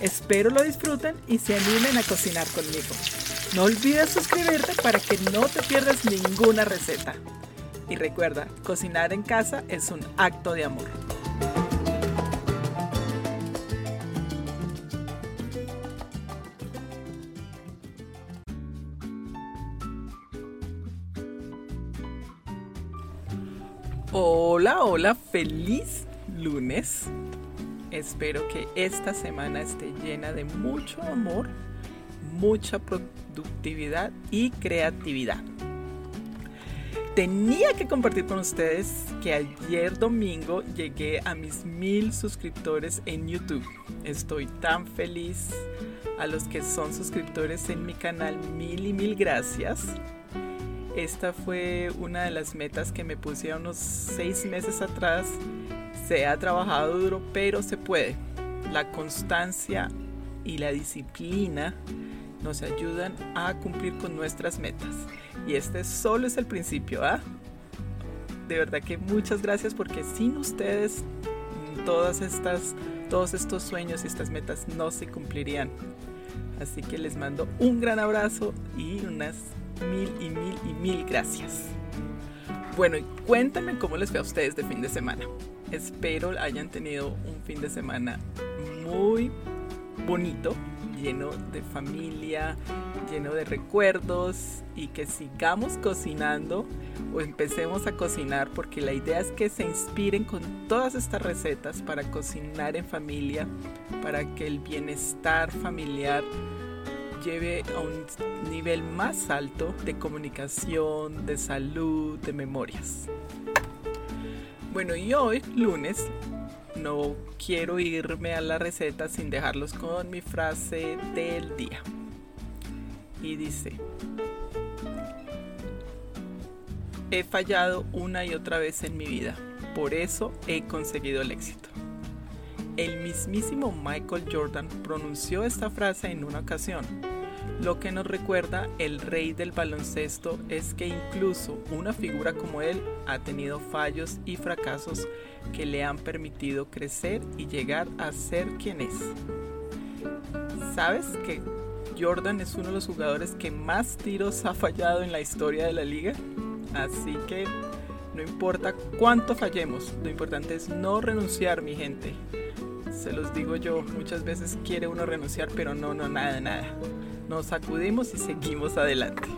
Espero lo disfruten y se animen a cocinar conmigo. No olvides suscribirte para que no te pierdas ninguna receta. Y recuerda, cocinar en casa es un acto de amor. Hola, hola, feliz lunes. Espero que esta semana esté llena de mucho amor, mucha productividad y creatividad. Tenía que compartir con ustedes que ayer domingo llegué a mis mil suscriptores en YouTube. Estoy tan feliz. A los que son suscriptores en mi canal, mil y mil gracias. Esta fue una de las metas que me puse a unos seis meses atrás. Se ha trabajado duro, pero se puede. La constancia y la disciplina nos ayudan a cumplir con nuestras metas. Y este solo es el principio, ¿ah? De verdad que muchas gracias porque sin ustedes todas estas, todos estos sueños y estas metas no se cumplirían. Así que les mando un gran abrazo y unas mil y mil y mil gracias. Bueno, y cuéntame cómo les fue a ustedes de fin de semana. Espero hayan tenido un fin de semana muy bonito, lleno de familia, lleno de recuerdos y que sigamos cocinando o empecemos a cocinar porque la idea es que se inspiren con todas estas recetas para cocinar en familia, para que el bienestar familiar lleve a un nivel más alto de comunicación, de salud, de memorias. Bueno, y hoy, lunes, no quiero irme a la receta sin dejarlos con mi frase del día. Y dice, he fallado una y otra vez en mi vida, por eso he conseguido el éxito. El mismísimo Michael Jordan pronunció esta frase en una ocasión. Lo que nos recuerda el rey del baloncesto es que incluso una figura como él ha tenido fallos y fracasos que le han permitido crecer y llegar a ser quien es. ¿Sabes que Jordan es uno de los jugadores que más tiros ha fallado en la historia de la liga? Así que no importa cuánto fallemos, lo importante es no renunciar, mi gente. Se los digo yo, muchas veces quiere uno renunciar, pero no, no, nada, nada. Nos sacudimos y seguimos adelante.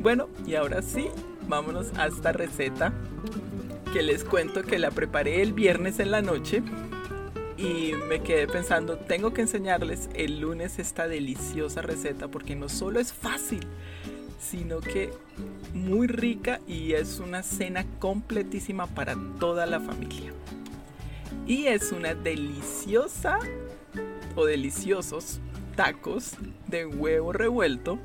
Bueno, y ahora sí, vámonos a esta receta que les cuento que la preparé el viernes en la noche y me quedé pensando, tengo que enseñarles el lunes esta deliciosa receta porque no solo es fácil, sino que muy rica y es una cena completísima para toda la familia. Y es una deliciosa o deliciosos tacos de huevo revuelto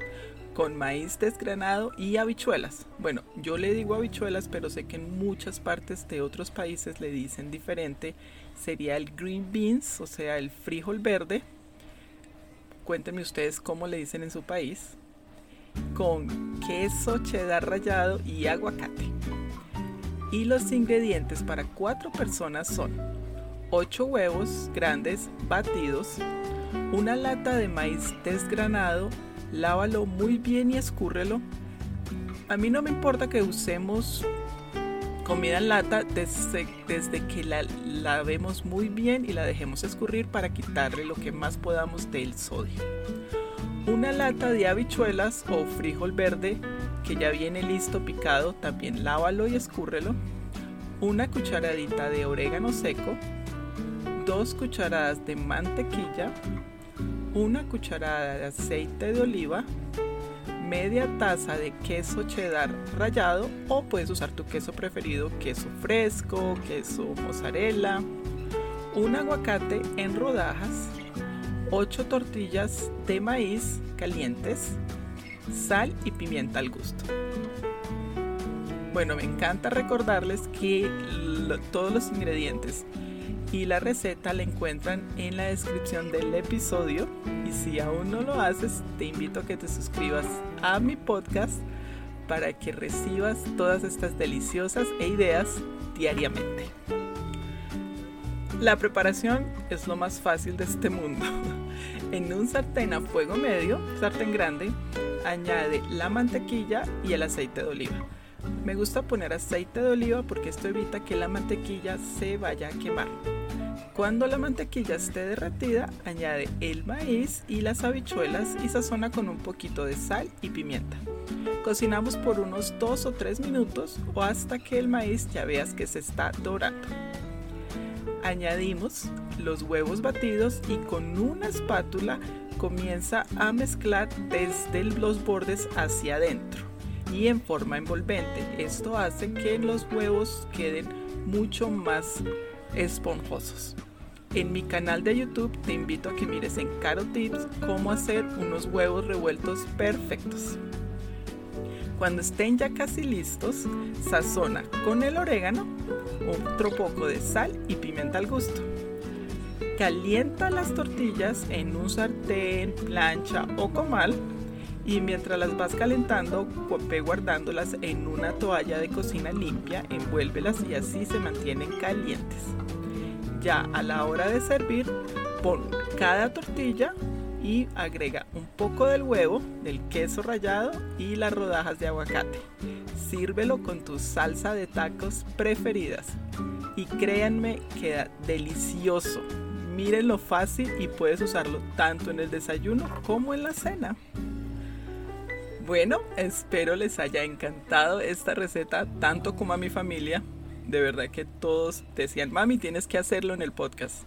con maíz desgranado y habichuelas. Bueno, yo le digo habichuelas, pero sé que en muchas partes de otros países le dicen diferente. Sería el green beans, o sea, el frijol verde. Cuéntenme ustedes cómo le dicen en su país. Con queso cheddar rallado y aguacate. Y los ingredientes para cuatro personas son 8 huevos grandes batidos, una lata de maíz desgranado, lávalo muy bien y escúrrelo. A mí no me importa que usemos comida en lata desde, desde que la lavemos muy bien y la dejemos escurrir para quitarle lo que más podamos del sodio. Una lata de habichuelas o frijol verde que ya viene listo picado, también lávalo y escúrrelo. Una cucharadita de orégano seco, dos cucharadas de mantequilla, una cucharada de aceite de oliva, media taza de queso cheddar rallado o puedes usar tu queso preferido, queso fresco, queso mozzarella, un aguacate en rodajas, 8 tortillas de maíz calientes, sal y pimienta al gusto. Bueno, me encanta recordarles que todos los ingredientes y la receta la encuentran en la descripción del episodio y si aún no lo haces, te invito a que te suscribas a mi podcast para que recibas todas estas deliciosas e ideas diariamente. La preparación es lo más fácil de este mundo. En un sartén a fuego medio, sartén grande, añade la mantequilla y el aceite de oliva. Me gusta poner aceite de oliva porque esto evita que la mantequilla se vaya a quemar. Cuando la mantequilla esté derretida, añade el maíz y las habichuelas y sazona con un poquito de sal y pimienta. Cocinamos por unos 2 o 3 minutos o hasta que el maíz ya veas que se está dorando. Añadimos los huevos batidos y con una espátula comienza a mezclar desde los bordes hacia adentro y en forma envolvente. Esto hace que los huevos queden mucho más esponjosos. En mi canal de YouTube te invito a que mires en Caro Tips cómo hacer unos huevos revueltos perfectos. Cuando estén ya casi listos, sazona con el orégano, otro poco de sal y pimienta al gusto. Calienta las tortillas en un sartén, plancha o comal y mientras las vas calentando, ve guardándolas en una toalla de cocina limpia, envuélvelas y así se mantienen calientes. Ya a la hora de servir, pon cada tortilla y agrega un poco del huevo, del queso rallado y las rodajas de aguacate. Sírvelo con tu salsa de tacos preferidas y créanme, queda delicioso. Miren lo fácil y puedes usarlo tanto en el desayuno como en la cena. Bueno, espero les haya encantado esta receta tanto como a mi familia. De verdad que todos decían, mami, tienes que hacerlo en el podcast.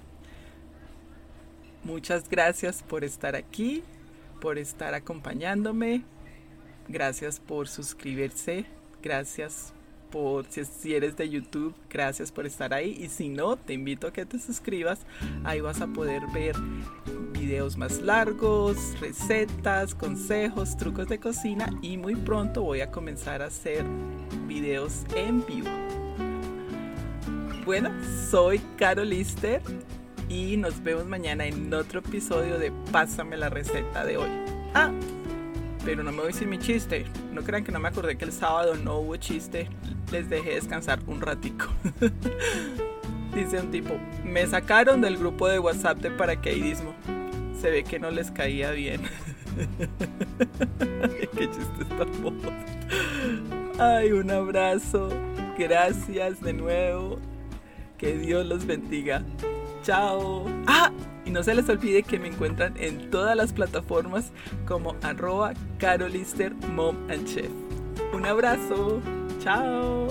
Muchas gracias por estar aquí, por estar acompañándome. Gracias por suscribirse. Gracias por, si eres de YouTube, gracias por estar ahí. Y si no, te invito a que te suscribas. Ahí vas a poder ver videos más largos, recetas, consejos, trucos de cocina y muy pronto voy a comenzar a hacer videos en vivo. Bueno, soy Carol Lister y nos vemos mañana en otro episodio de Pásame la receta de hoy. Ah, pero no me voy decir mi chiste. No crean que no me acordé que el sábado no hubo chiste. Les dejé descansar un ratico. Dice un tipo, me sacaron del grupo de WhatsApp de paracaidismo se ve que no les caía bien. Qué chiste tan Ay, un abrazo. Gracias de nuevo. Que Dios los bendiga. Chao. Ah, y no se les olvide que me encuentran en todas las plataformas como arroba carolister mom and chef. Un abrazo. Chao.